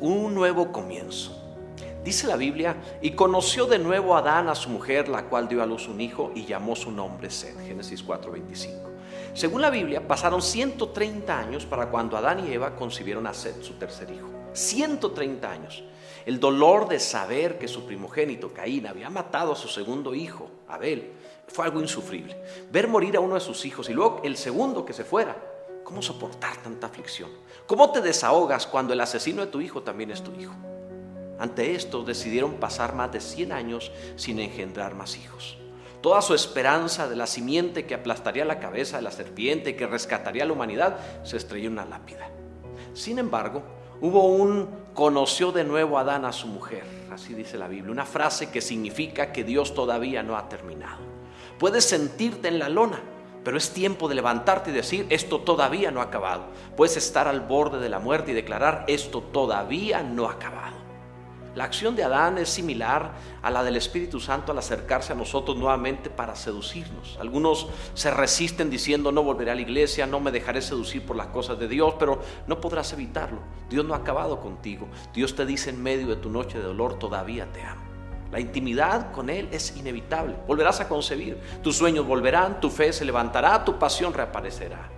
un nuevo comienzo. Dice la Biblia, y conoció de nuevo Adán a su mujer, la cual dio a luz un hijo y llamó su nombre Sed. Génesis 4:25. Según la Biblia, pasaron 130 años para cuando Adán y Eva concibieron a Sed, su tercer hijo. 130 años. El dolor de saber que su primogénito, Caín, había matado a su segundo hijo, Abel, fue algo insufrible. Ver morir a uno de sus hijos y luego el segundo que se fuera. ¿Cómo soportar tanta aflicción? ¿Cómo te desahogas cuando el asesino de tu hijo también es tu hijo? Ante esto decidieron pasar más de 100 años sin engendrar más hijos. Toda su esperanza de la simiente que aplastaría la cabeza de la serpiente, que rescataría a la humanidad, se estrelló en una lápida. Sin embargo, hubo un conoció de nuevo a Adán a su mujer, así dice la Biblia, una frase que significa que Dios todavía no ha terminado. Puedes sentirte en la lona, pero es tiempo de levantarte y decir, esto todavía no ha acabado. Puedes estar al borde de la muerte y declarar, esto todavía no ha acabado. La acción de Adán es similar a la del Espíritu Santo al acercarse a nosotros nuevamente para seducirnos. Algunos se resisten diciendo no volveré a la iglesia, no me dejaré seducir por las cosas de Dios, pero no podrás evitarlo. Dios no ha acabado contigo. Dios te dice en medio de tu noche de dolor, todavía te amo. La intimidad con Él es inevitable. Volverás a concebir. Tus sueños volverán, tu fe se levantará, tu pasión reaparecerá.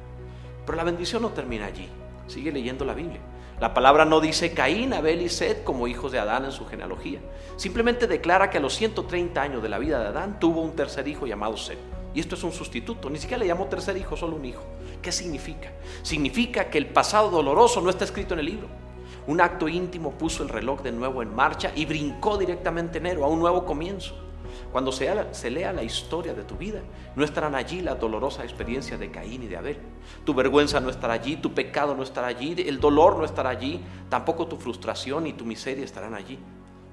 Pero la bendición no termina allí. Sigue leyendo la Biblia. La palabra no dice Caín, Abel y Sed como hijos de Adán en su genealogía. Simplemente declara que a los 130 años de la vida de Adán tuvo un tercer hijo llamado Sed. Y esto es un sustituto, ni siquiera le llamó tercer hijo, solo un hijo. ¿Qué significa? Significa que el pasado doloroso no está escrito en el libro. Un acto íntimo puso el reloj de nuevo en marcha y brincó directamente enero a un nuevo comienzo. Cuando se, lea la historia de tu vida, no estarán allí la dolorosa experiencia de Caín y de Abel. Tu vergüenza no estará allí, tu pecado no estará allí, el dolor no estará allí, tampoco tu frustración y tu miseria estarán allí.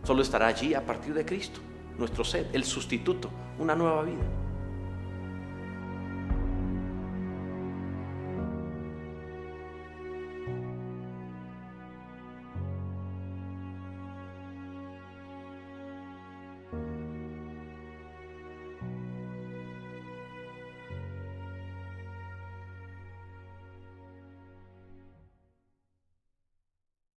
Solo estará allí a partir de Cristo, nuestro ser, el sustituto, una nueva vida.